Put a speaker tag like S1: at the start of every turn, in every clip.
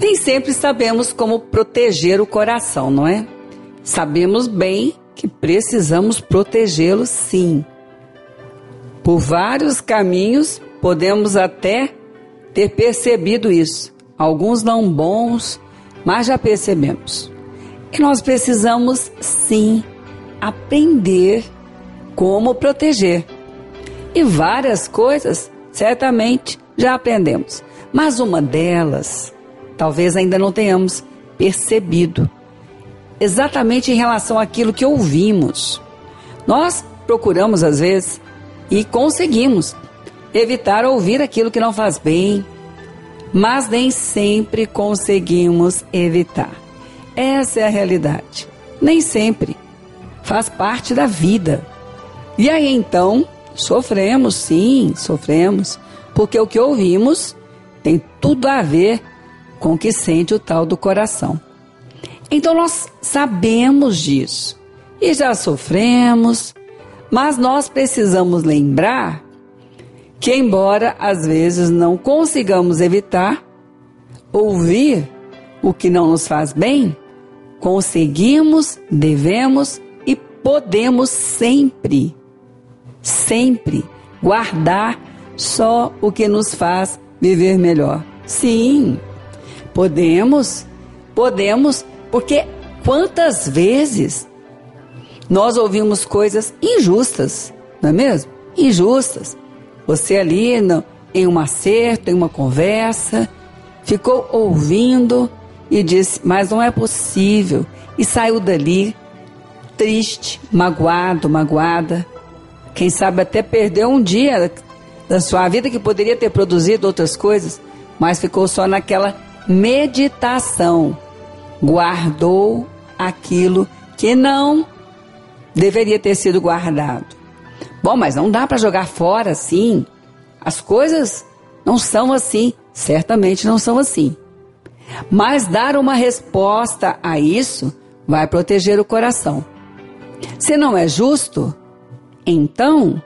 S1: Nem sempre sabemos como proteger o coração, não é? Sabemos bem que precisamos protegê-lo sim. Por vários caminhos podemos até ter percebido isso. Alguns não bons, mas já percebemos. E nós precisamos sim aprender como proteger. E várias coisas, certamente, já aprendemos. Mas uma delas, talvez ainda não tenhamos percebido, exatamente em relação àquilo que ouvimos. Nós procuramos, às vezes, e conseguimos evitar ouvir aquilo que não faz bem, mas nem sempre conseguimos evitar. Essa é a realidade. Nem sempre. Faz parte da vida. E aí então, sofremos, sim, sofremos, porque o que ouvimos tem tudo a ver com que sente o tal do coração. Então nós sabemos disso e já sofremos, mas nós precisamos lembrar que, embora às vezes não consigamos evitar ouvir o que não nos faz bem, conseguimos, devemos e podemos sempre, sempre guardar só o que nos faz viver melhor. Sim, podemos, podemos, porque quantas vezes nós ouvimos coisas injustas, não é mesmo? Injustas. Você ali no, em um acerto, em uma conversa, ficou ouvindo e disse: Mas não é possível. E saiu dali triste, magoado, magoada. Quem sabe até perdeu um dia da sua vida que poderia ter produzido outras coisas, mas ficou só naquela meditação. Guardou aquilo que não deveria ter sido guardado. Bom, mas não dá para jogar fora assim. As coisas não são assim, certamente não são assim. Mas dar uma resposta a isso vai proteger o coração. Se não é justo, então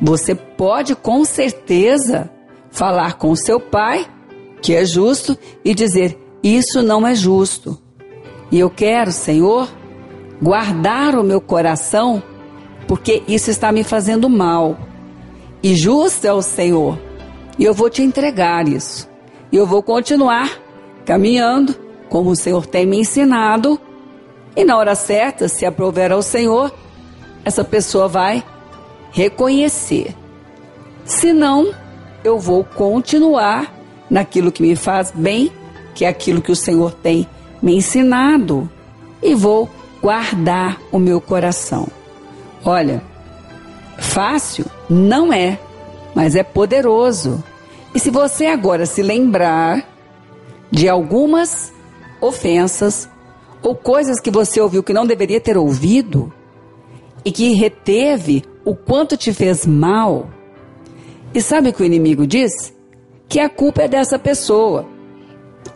S1: você pode com certeza falar com seu pai, que é justo, e dizer: Isso não é justo. E eu quero, Senhor, guardar o meu coração porque isso está me fazendo mal. E justo é o Senhor. E eu vou te entregar isso. E eu vou continuar caminhando como o Senhor tem me ensinado. E na hora certa, se aprover ao Senhor, essa pessoa vai reconhecer. Se não, eu vou continuar naquilo que me faz bem, que é aquilo que o Senhor tem me ensinado, e vou guardar o meu coração. Olha, fácil não é, mas é poderoso. E se você agora se lembrar de algumas ofensas ou coisas que você ouviu que não deveria ter ouvido e que reteve o quanto te fez mal, e sabe o que o inimigo diz? Que a culpa é dessa pessoa.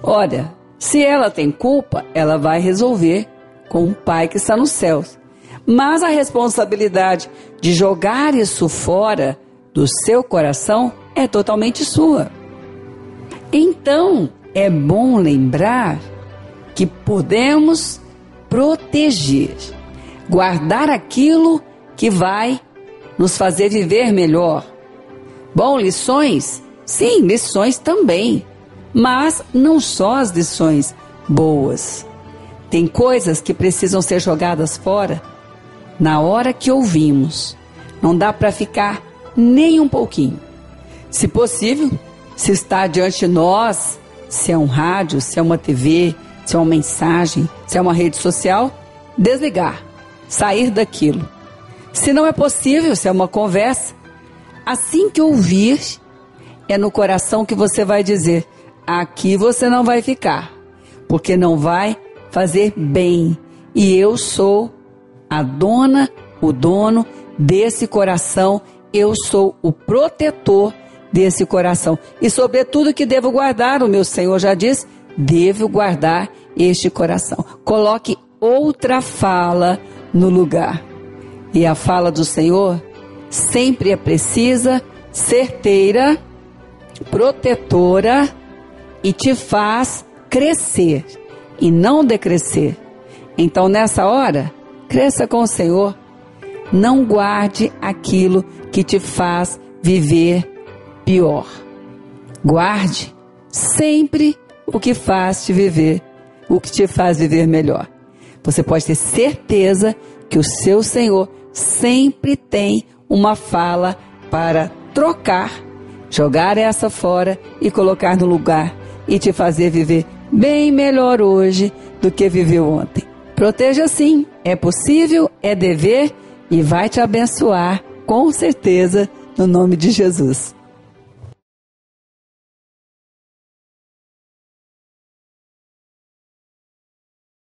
S1: Olha, se ela tem culpa, ela vai resolver com o Pai que está nos céus. Mas a responsabilidade de jogar isso fora do seu coração é totalmente sua. Então, é bom lembrar que podemos proteger, guardar aquilo que vai nos fazer viver melhor. Bom, lições? Sim, lições também. Mas não só as lições boas. Tem coisas que precisam ser jogadas fora na hora que ouvimos. Não dá para ficar nem um pouquinho. Se possível, se está diante de nós, se é um rádio, se é uma TV, se é uma mensagem, se é uma rede social, desligar, sair daquilo. Se não é possível, se é uma conversa, assim que ouvir, é no coração que você vai dizer: aqui você não vai ficar, porque não vai fazer bem. E eu sou a dona, o dono desse coração, eu sou o protetor desse coração. E sobretudo que devo guardar, o meu Senhor já diz, devo guardar este coração. Coloque outra fala no lugar. E a fala do Senhor sempre é precisa, certeira, protetora e te faz crescer e não decrescer. Então, nessa hora, cresça com o Senhor. Não guarde aquilo que te faz viver pior. Guarde sempre o que faz te viver, o que te faz viver melhor. Você pode ter certeza que o seu Senhor sempre tem uma fala para trocar, jogar essa fora e colocar no lugar e te fazer viver bem melhor hoje do que viveu ontem. Proteja sim, é possível, é dever e vai te abençoar com certeza no nome de Jesus.